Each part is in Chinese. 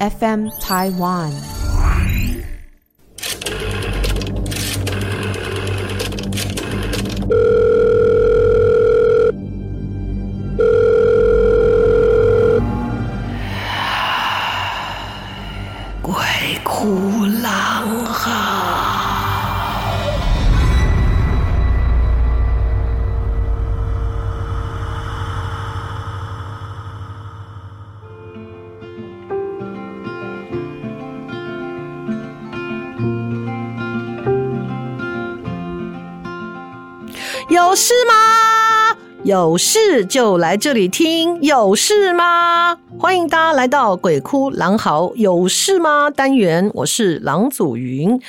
FM Taiwan。有事就来这里听。有事吗？欢迎大家来到鬼哭狼嚎有事吗单元。我是郎祖筠。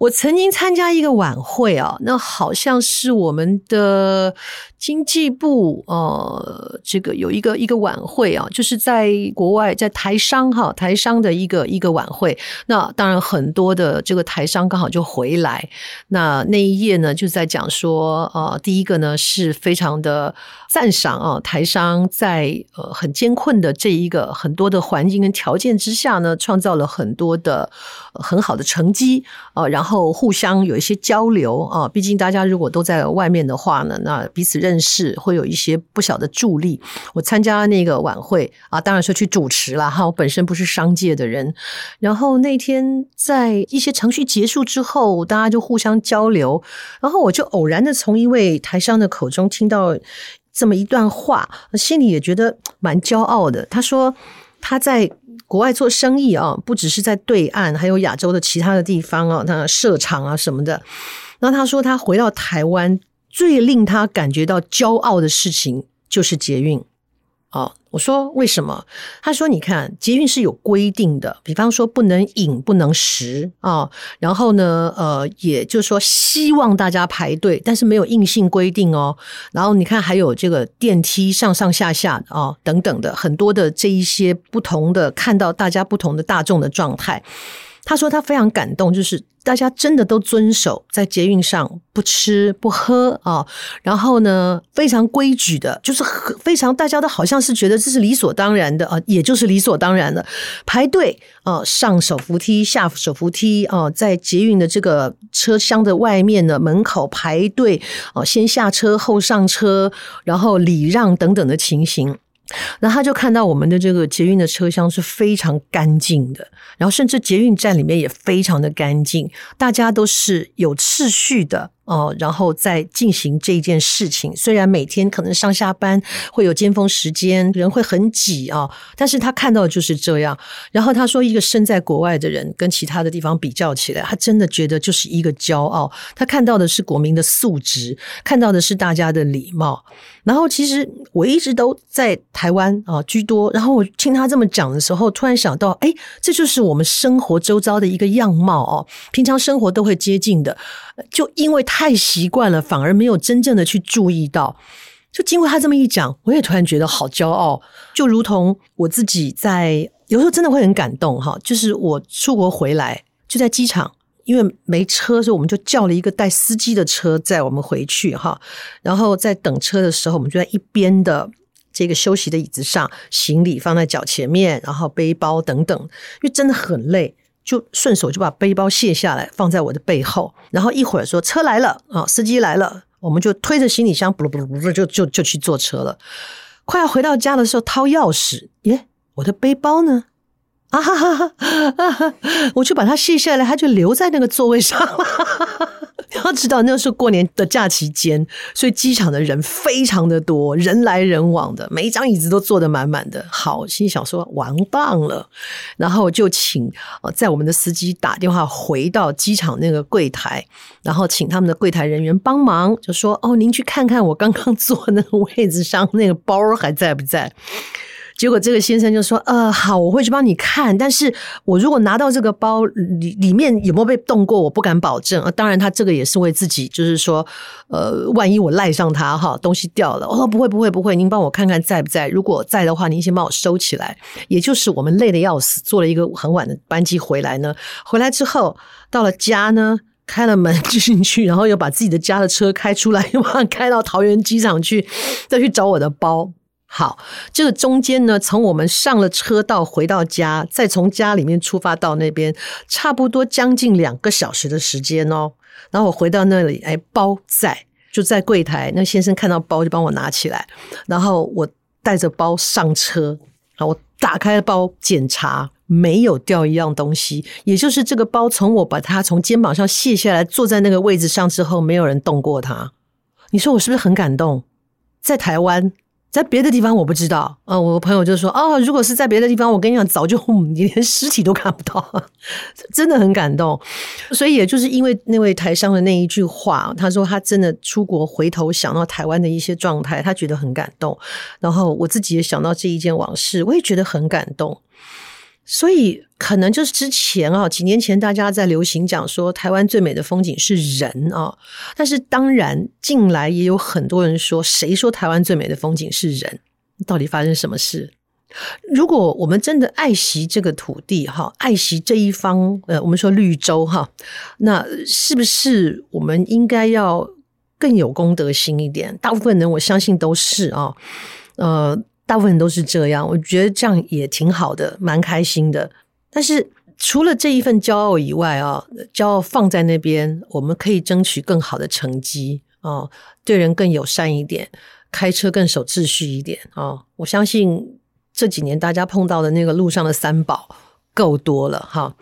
我曾经参加一个晚会啊，那好像是我们的经济部呃，这个有一个一个晚会啊，就是在国外，在台商哈，台商的一个一个晚会。那当然很多的这个台商刚好就回来。那那一页呢，就在讲说，呃，第一个呢是非常的赞赏啊，台商在呃很艰困的这一个很多的环境跟条件之下呢，创造了很多的很好的成绩啊，然后。然后互相有一些交流啊，毕竟大家如果都在外面的话呢，那彼此认识会有一些不小的助力。我参加那个晚会啊，当然是去主持了哈。我本身不是商界的人，然后那天在一些程序结束之后，大家就互相交流，然后我就偶然的从一位台商的口中听到这么一段话，心里也觉得蛮骄傲的。他说他在。国外做生意啊，不只是在对岸，还有亚洲的其他的地方啊，他设厂啊什么的。然后他说，他回到台湾，最令他感觉到骄傲的事情就是捷运。哦，我说为什么？他说：“你看，捷运是有规定的，比方说不能饮，不能食啊、然后呢，呃，也就是说希望大家排队，但是没有硬性规定哦。然后你看，还有这个电梯上上下下啊、等等的很多的这一些不同的，看到大家不同的大众的状态。”他说他非常感动，就是大家真的都遵守在捷运上不吃不喝啊，然后呢非常规矩的，就是非常大家都好像是觉得这是理所当然的啊，也就是理所当然的排队啊，上手扶梯下手扶梯啊，在捷运的这个车厢的外面的门口排队啊，先下车后上车，然后礼让等等的情形。然后他就看到我们的这个捷运的车厢是非常干净的，然后甚至捷运站里面也非常的干净，大家都是有秩序的。哦，然后再进行这件事情。虽然每天可能上下班会有尖峰时间，人会很挤啊，但是他看到的就是这样。然后他说，一个身在国外的人跟其他的地方比较起来，他真的觉得就是一个骄傲。他看到的是国民的素质，看到的是大家的礼貌。然后其实我一直都在台湾啊居多。然后我听他这么讲的时候，突然想到，哎，这就是我们生活周遭的一个样貌哦。平常生活都会接近的，就因为他。太习惯了，反而没有真正的去注意到。就经过他这么一讲，我也突然觉得好骄傲。就如同我自己在有时候真的会很感动哈。就是我出国回来，就在机场，因为没车，所以我们就叫了一个带司机的车载我们回去哈。然后在等车的时候，我们就在一边的这个休息的椅子上，行李放在脚前面，然后背包等等，因为真的很累。就顺手就把背包卸下来放在我的背后，然后一会儿说车来了啊，司机来了，我们就推着行李箱，不噜不噜不噜，就就就去坐车了。快要回到家的时候，掏钥匙，耶，我的背包呢？啊哈哈哈！我就把它卸下来，它就留在那个座位上了。要知道，那是过年的假期间，所以机场的人非常的多，人来人往的，每一张椅子都坐得满满的。好，心想说完棒了，然后就请，在我们的司机打电话回到机场那个柜台，然后请他们的柜台人员帮忙，就说：“哦，您去看看我刚刚坐那个位置上那个包还在不在？”结果这个先生就说：“呃，好，我会去帮你看。但是我如果拿到这个包里里面有没有被动过，我不敢保证啊。当然，他这个也是为自己，就是说，呃，万一我赖上他哈，东西掉了，我说不会，不会，不会。您帮我看看在不在？如果在的话，您先帮我收起来。也就是我们累得要死，坐了一个很晚的班机回来呢。回来之后到了家呢，开了门进去，然后又把自己的家的车开出来，又把它开到桃园机场去，再去找我的包。”好，这个中间呢，从我们上了车到回到家，再从家里面出发到那边，差不多将近两个小时的时间哦。然后我回到那里，哎，包在就在柜台，那先生看到包就帮我拿起来，然后我带着包上车，然后我打开包检查，没有掉一样东西，也就是这个包从我把它从肩膀上卸下来，坐在那个位置上之后，没有人动过它。你说我是不是很感动？在台湾。在别的地方我不知道，呃，我朋友就说，哦，如果是在别的地方，我跟你讲，早就你连尸体都看不到，真的很感动。所以也就是因为那位台商的那一句话，他说他真的出国回头想到台湾的一些状态，他觉得很感动。然后我自己也想到这一件往事，我也觉得很感动。所以可能就是之前啊，几年前大家在流行讲说台湾最美的风景是人啊，但是当然近来也有很多人说，谁说台湾最美的风景是人？到底发生什么事？如果我们真的爱惜这个土地哈，爱惜这一方呃，我们说绿洲哈，那是不是我们应该要更有公德心一点？大部分人我相信都是啊，呃。大部分都是这样，我觉得这样也挺好的，蛮开心的。但是除了这一份骄傲以外啊，骄傲放在那边，我们可以争取更好的成绩啊，对人更友善一点，开车更守秩序一点啊。我相信这几年大家碰到的那个路上的三宝够多了哈。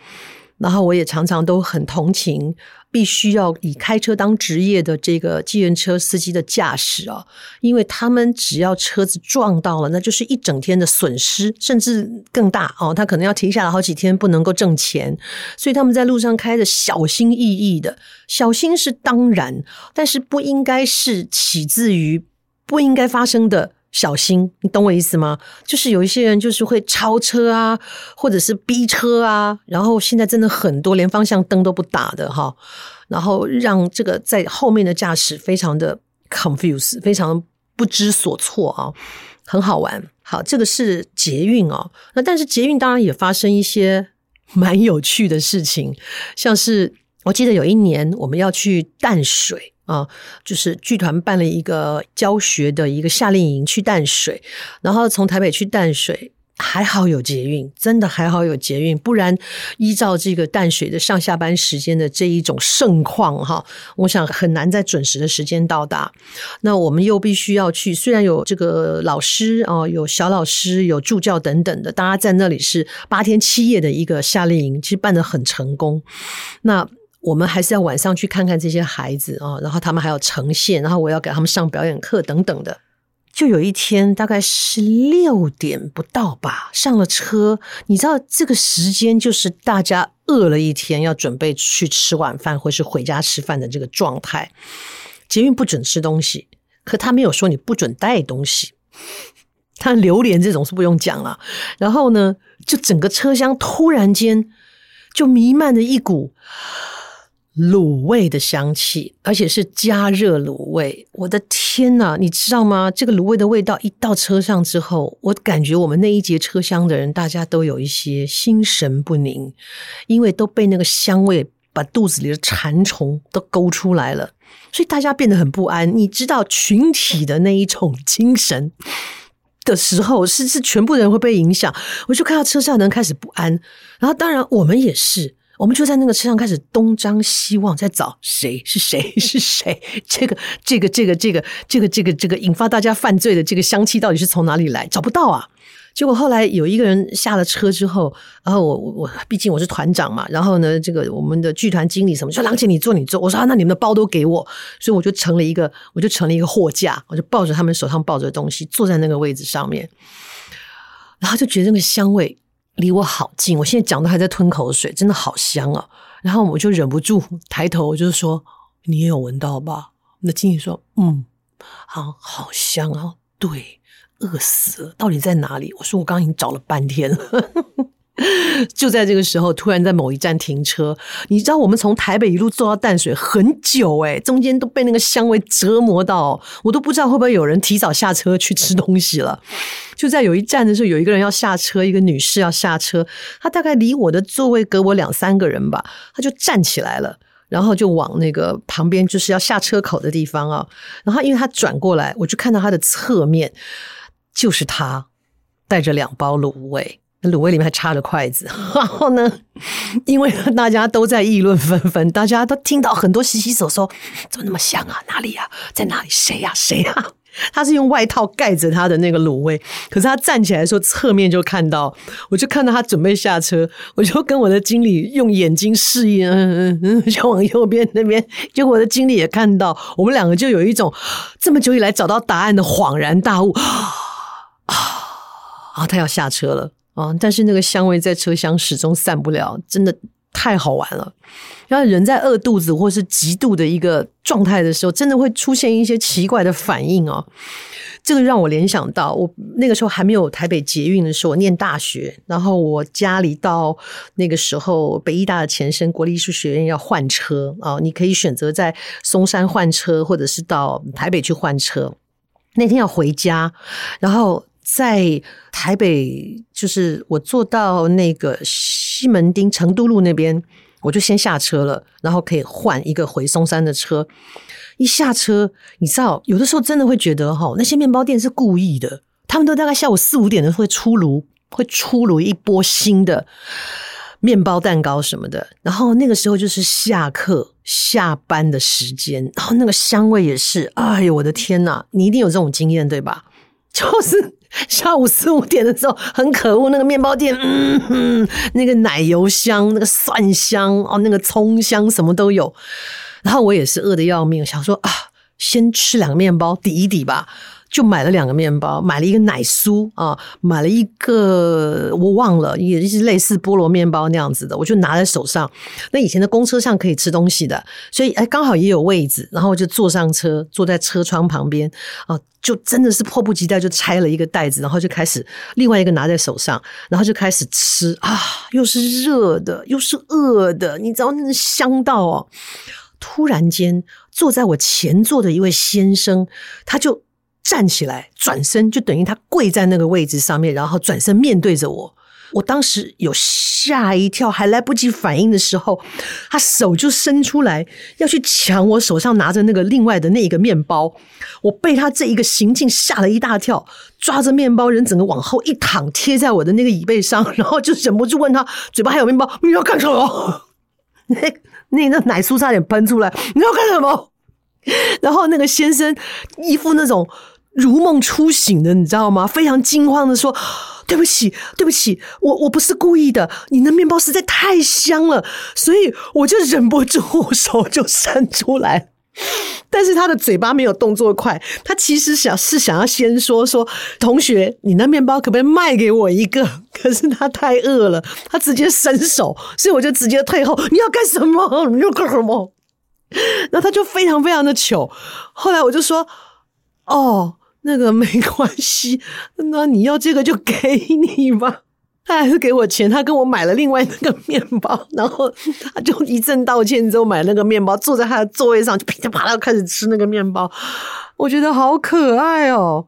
然后我也常常都很同情。必须要以开车当职业的这个计程车司机的驾驶啊，因为他们只要车子撞到了，那就是一整天的损失，甚至更大哦。他可能要停下来好几天，不能够挣钱，所以他们在路上开的小心翼翼的。小心是当然，但是不应该是起自于不应该发生的。小心，你懂我意思吗？就是有一些人就是会超车啊，或者是逼车啊，然后现在真的很多连方向灯都不打的哈，然后让这个在后面的驾驶非常的 confuse，非常不知所措啊，很好玩。好，这个是捷运哦，那但是捷运当然也发生一些蛮有趣的事情，像是我记得有一年我们要去淡水。啊，就是剧团办了一个教学的一个夏令营，去淡水，然后从台北去淡水，还好有捷运，真的还好有捷运，不然依照这个淡水的上下班时间的这一种盛况哈，我想很难在准时的时间到达。那我们又必须要去，虽然有这个老师啊，有小老师，有助教等等的，大家在那里是八天七夜的一个夏令营，其实办得很成功。那我们还是要晚上去看看这些孩子啊，然后他们还有呈现，然后我要给他们上表演课等等的。就有一天，大概是六点不到吧，上了车，你知道这个时间就是大家饿了一天，要准备去吃晚饭或是回家吃饭的这个状态。捷运不准吃东西，可他没有说你不准带东西。他榴莲这种是不用讲了。然后呢，就整个车厢突然间就弥漫着一股。卤味的香气，而且是加热卤味。我的天呐，你知道吗？这个卤味的味道一到车上之后，我感觉我们那一节车厢的人，大家都有一些心神不宁，因为都被那个香味把肚子里的馋虫都勾出来了，所以大家变得很不安。你知道群体的那一种精神的时候，是是全部人会被影响。我就看到车上的人开始不安，然后当然我们也是。我们就在那个车上开始东张西望，在找谁是谁是谁，这个这个这个这个这个这个这个引发大家犯罪的这个香气到底是从哪里来？找不到啊！结果后来有一个人下了车之后，然后我我我毕竟我是团长嘛，然后呢，这个我们的剧团经理什么说，郎姐你坐你坐，我说啊，那你们的包都给我，所以我就成了一个我就成了一个货架，我就抱着他们手上抱着的东西坐在那个位置上面，然后就觉得那个香味。离我好近，我现在讲的还在吞口水，真的好香啊！然后我就忍不住抬头，我就说：“你也有闻到吧？”那经理说：“嗯，好，好香啊！”对，饿死了，到底在哪里？我说：“我刚刚已经找了半天了。” 就在这个时候，突然在某一站停车。你知道，我们从台北一路坐到淡水很久诶，中间都被那个香味折磨到，我都不知道会不会有人提早下车去吃东西了。就在有一站的时候，有一个人要下车，一个女士要下车，她大概离我的座位隔我两三个人吧，她就站起来了，然后就往那个旁边就是要下车口的地方啊。然后因为她转过来，我就看到她的侧面。就是她带着两包卤味。卤味里面还插着筷子，然后呢，因为大家都在议论纷纷，大家都听到很多洗洗手说，怎么那么香啊？哪里呀？在哪里？谁呀？谁呀？他是用外套盖着他的那个卤味，可是他站起来的时候，侧面就看到，我就看到他准备下车，我就跟我的经理用眼睛示意，嗯嗯嗯，就往右边那边，结果我的经理也看到，我们两个就有一种这么久以来找到答案的恍然大悟啊啊！他要下车了。啊！但是那个香味在车厢始终散不了，真的太好玩了。然后人在饿肚子或是极度的一个状态的时候，真的会出现一些奇怪的反应哦。这个让我联想到，我那个时候还没有台北捷运的时候，我念大学，然后我家里到那个时候北艺大的前身国立艺术学院要换车啊，你可以选择在松山换车，或者是到台北去换车。那天要回家，然后。在台北，就是我坐到那个西门町成都路那边，我就先下车了，然后可以换一个回松山的车。一下车，你知道，有的时候真的会觉得哈，那些面包店是故意的，他们都大概下午四五点的会出炉，会出炉一波新的面包、蛋糕什么的。然后那个时候就是下课、下班的时间，然后那个香味也是，哎呦我的天哪！你一定有这种经验对吧？就是。下午四五点的时候，很可恶，那个面包店，嗯哼，那个奶油香，那个蒜香，哦，那个葱香，什么都有。然后我也是饿得要命，想说啊，先吃两个面包抵一抵吧。就买了两个面包，买了一个奶酥啊，买了一个我忘了，也就是类似菠萝面包那样子的，我就拿在手上。那以前的公车上可以吃东西的，所以哎，刚好也有位置，然后就坐上车，坐在车窗旁边啊，就真的是迫不及待就拆了一个袋子，然后就开始另外一个拿在手上，然后就开始吃啊，又是热的，又是饿的，你知道那香到哦。突然间，坐在我前座的一位先生，他就。站起来，转身就等于他跪在那个位置上面，然后转身面对着我。我当时有吓一跳，还来不及反应的时候，他手就伸出来要去抢我手上拿着那个另外的那一个面包。我被他这一个行径吓了一大跳，抓着面包人整个往后一躺，贴在我的那个椅背上，然后就忍不住问他：“嘴巴还有面包？你要干什么？” 那那那奶酥差点喷出来，你要干什么？然后那个先生一副那种。如梦初醒的，你知道吗？非常惊慌的说：“对不起，对不起，我我不是故意的。你的面包实在太香了，所以我就忍不住手就伸出来。但是他的嘴巴没有动作快，他其实想是想要先说说同学，你那面包可不可以卖给我一个？可是他太饿了，他直接伸手，所以我就直接退后。你要干什么？你要干什么？然后他就非常非常的糗。后来我就说：哦。”那个没关系，那你要这个就给你吧。他还是给我钱，他跟我买了另外那个面包，然后他就一阵道歉之后买那个面包，坐在他的座位上就噼里啪啦开始吃那个面包，我觉得好可爱哦，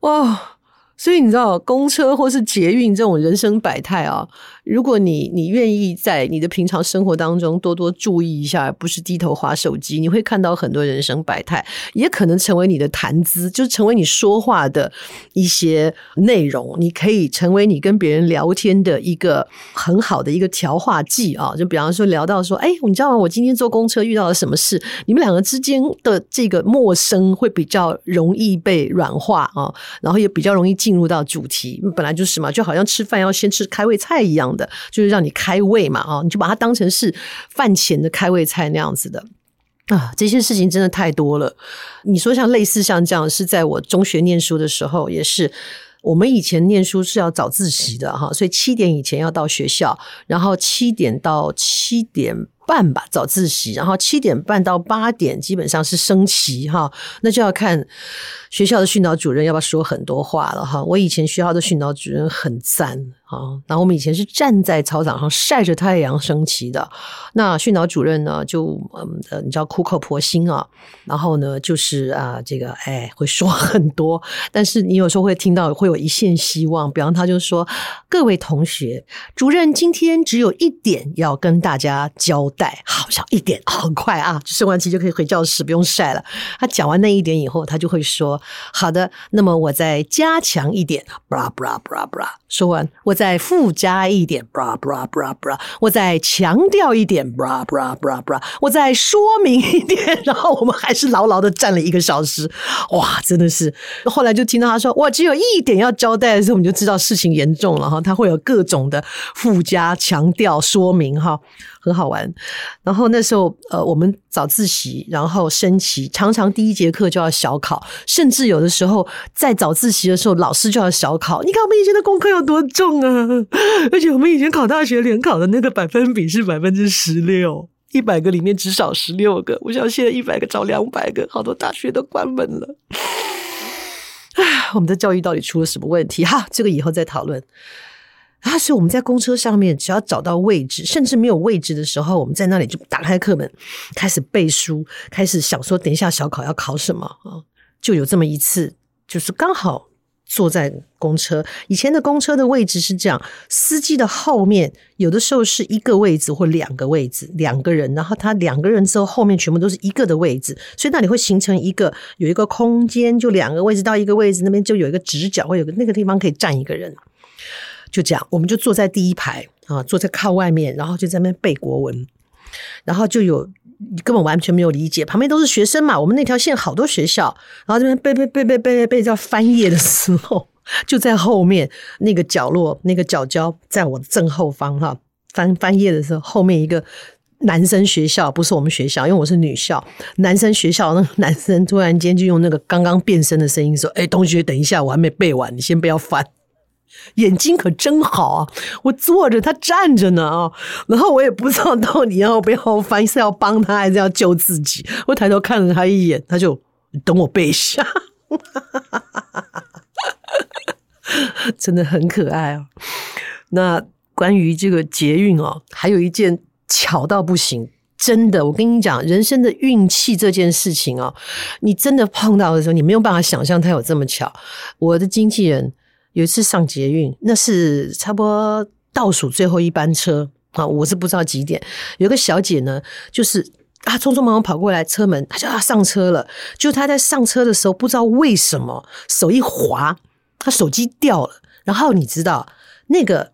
哇！所以你知道，公车或是捷运这种人生百态啊。如果你你愿意在你的平常生活当中多多注意一下，不是低头划手机，你会看到很多人生百态，也可能成为你的谈资，就成为你说话的一些内容。你可以成为你跟别人聊天的一个很好的一个调话剂啊。就比方说聊到说，哎，你知道吗？我今天坐公车遇到了什么事？你们两个之间的这个陌生会比较容易被软化啊，然后也比较容易进入到主题。本来就是嘛，就好像吃饭要先吃开胃菜一样。的就是让你开胃嘛，啊，你就把它当成是饭前的开胃菜那样子的啊，这些事情真的太多了。你说像类似像这样，是在我中学念书的时候，也是我们以前念书是要早自习的哈，所以七点以前要到学校，然后七点到七点半吧早自习，然后七点半到八点基本上是升旗哈，那就要看学校的训导主任要不要说很多话了哈。我以前学校的训导主任很赞。啊，然后我们以前是站在操场上晒着太阳升旗的。那训导主任呢，就嗯，你知道苦口婆心啊，然后呢，就是啊，这个哎，会说很多，但是你有时候会听到会有一线希望。比方他就说：“各位同学，主任今天只有一点要跟大家交代，好像一点很快啊，升完旗就可以回教室，不用晒了。他讲完那一点以后，他就会说：“好的，那么我再加强一点，布拉布拉布拉布拉。”说完，我再附加一点，，bra bra bra bra，。我再强调一点，，bra bra bra bra，。我再说明一点，然后我们还是牢牢的站了一个小时。哇，真的是！后来就听到他说：“我只有一点要交代的时候，我们就知道事情严重了哈。”他会有各种的附加、强调、说明哈。很好玩，然后那时候呃，我们早自习，然后升旗，常常第一节课就要小考，甚至有的时候在早自习的时候，老师就要小考。你看我们以前的功课有多重啊！而且我们以前考大学联考的那个百分比是百分之十六，一百个里面只少十六个。我想现在一百个找两百个，好多大学都关门了。唉，我们的教育到底出了什么问题？哈，这个以后再讨论。啊，所以我们在公车上面，只要找到位置，甚至没有位置的时候，我们在那里就打开课本，开始背书，开始想说，等一下小考要考什么啊？就有这么一次，就是刚好坐在公车。以前的公车的位置是这样，司机的后面有的时候是一个位置或两个位置，两个人，然后他两个人之后后面全部都是一个的位置，所以那里会形成一个有一个空间，就两个位置到一个位置那边就有一个直角，会有个那个地方可以站一个人。就这样，我们就坐在第一排啊，坐在靠外面，然后就在那边背国文，然后就有你根本完全没有理解，旁边都是学生嘛。我们那条线好多学校，然后这边背背背背背背背到翻页的时候，就在后面那个角落，那个角角在我的正后方哈。翻翻页的时候，后面一个男生学校，不是我们学校，因为我是女校，男生学校那个男生突然间就用那个刚刚变声的声音说：“哎，同学，等一下，我还没背完，你先不要翻。”眼睛可真好啊！我坐着，他站着呢啊！然后我也不知道到底要不要翻，是要帮他还是要救自己。我抬头看了他一眼，他就等我背一下，真的很可爱哦。那关于这个捷运哦，还有一件巧到不行，真的，我跟你讲，人生的运气这件事情哦，你真的碰到的时候，你没有办法想象它有这么巧。我的经纪人。有一次上捷运，那是差不多倒数最后一班车啊，我是不知道几点。有个小姐呢，就是啊，匆匆忙忙跑过来车门，她就要上车了。就她在上车的时候，不知道为什么手一滑，她手机掉了。然后你知道那个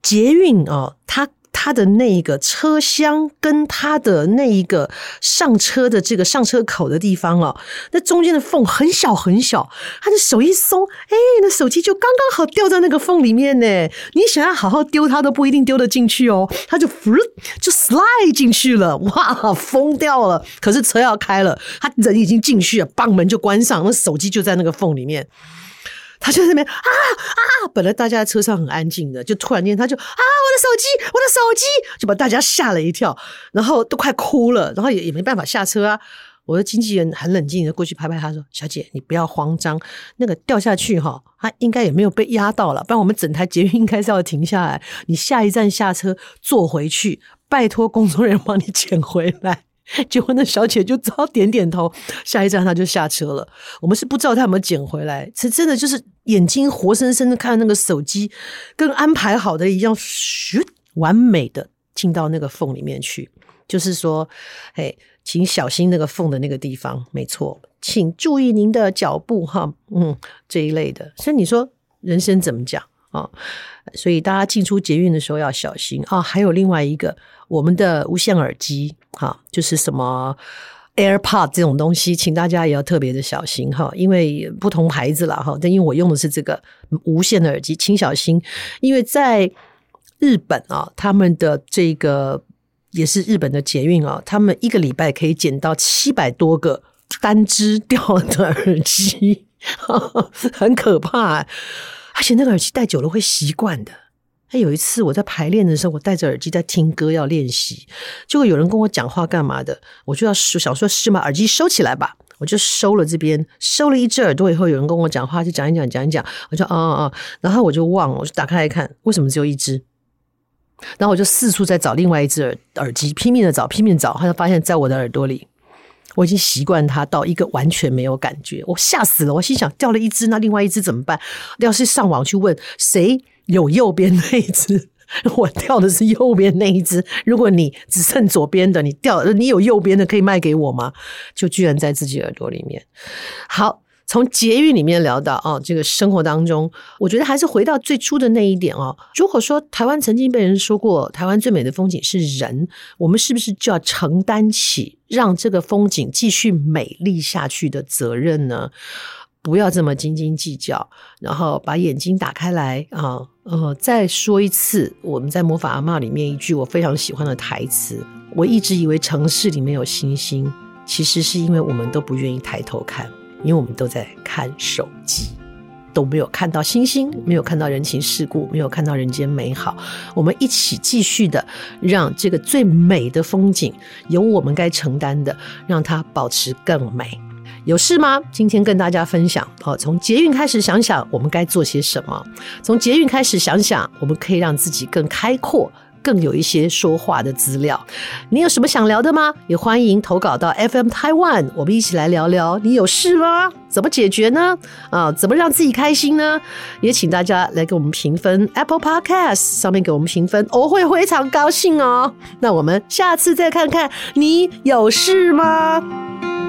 捷运哦，她。他的那一个车厢跟他的那一个上车的这个上车口的地方哦，那中间的缝很小很小，他的手一松，哎，那手机就刚刚好掉在那个缝里面呢。你想要好好丢它都不一定丢得进去哦，他就噗就 slide 进去了，哇，疯掉了。可是车要开了，他人已经进去了，棒门就关上，那手机就在那个缝里面。他就在那边啊啊！本来大家在车上很安静的，就突然间他就啊，我的手机，我的手机，就把大家吓了一跳，然后都快哭了，然后也也没办法下车啊。我的经纪人很冷静的过去拍拍他说：“小姐，你不要慌张，那个掉下去哈，他应该也没有被压到了，不然我们整台捷运应该是要停下来，你下一站下车坐回去，拜托工作人员帮你捡回来。”结果那小姐就只好点点头，下一站她就下车了。我们是不知道她有没有捡回来，是真的就是眼睛活生生的看那个手机，跟安排好的一样，咻，完美的进到那个缝里面去。就是说，嘿，请小心那个缝的那个地方，没错，请注意您的脚步哈，嗯，这一类的。所以你说人生怎么讲啊？所以大家进出捷运的时候要小心啊。还有另外一个。我们的无线耳机，哈，就是什么 AirPod 这种东西，请大家也要特别的小心哈，因为不同牌子啦哈，但因为我用的是这个无线的耳机，请小心，因为在日本啊，他们的这个也是日本的捷运啊，他们一个礼拜可以捡到七百多个单只掉的耳机，很可怕，而且那个耳机戴久了会习惯的。他有一次我在排练的时候，我戴着耳机在听歌要练习，结果有人跟我讲话干嘛的，我就要想说是把耳机收起来吧，我就收了这边，收了一只耳朵以后，有人跟我讲话就讲一讲讲一讲，我就啊啊，然后我就忘了，我就打开来看，为什么只有一只？然后我就四处在找另外一只耳耳机，拼命的找，拼命找，他就发现在我的耳朵里，我已经习惯它到一个完全没有感觉，我吓死了，我心想掉了一只，那另外一只怎么办？要是上网去问谁？有右边那一只，我掉的是右边那一只。如果你只剩左边的，你掉，你有右边的可以卖给我吗？就居然在自己耳朵里面。好。从捷运里面聊到哦，这个生活当中，我觉得还是回到最初的那一点哦。如果说台湾曾经被人说过，台湾最美的风景是人，我们是不是就要承担起让这个风景继续美丽下去的责任呢？不要这么斤斤计较，然后把眼睛打开来啊，呃，再说一次，我们在《魔法阿嬷》里面一句我非常喜欢的台词：我一直以为城市里面有星星，其实是因为我们都不愿意抬头看。因为我们都在看手机，都没有看到星星，没有看到人情世故，没有看到人间美好。我们一起继续的，让这个最美的风景由我们该承担的，让它保持更美。有事吗？今天跟大家分享哦，从捷运开始想想我们该做些什么，从捷运开始想想我们可以让自己更开阔。更有一些说话的资料，你有什么想聊的吗？也欢迎投稿到 FM Taiwan，我们一起来聊聊。你有事吗？怎么解决呢？啊，怎么让自己开心呢？也请大家来给我们评分，Apple Podcast 上面给我们评分，我会非常高兴哦。那我们下次再看看，你有事吗？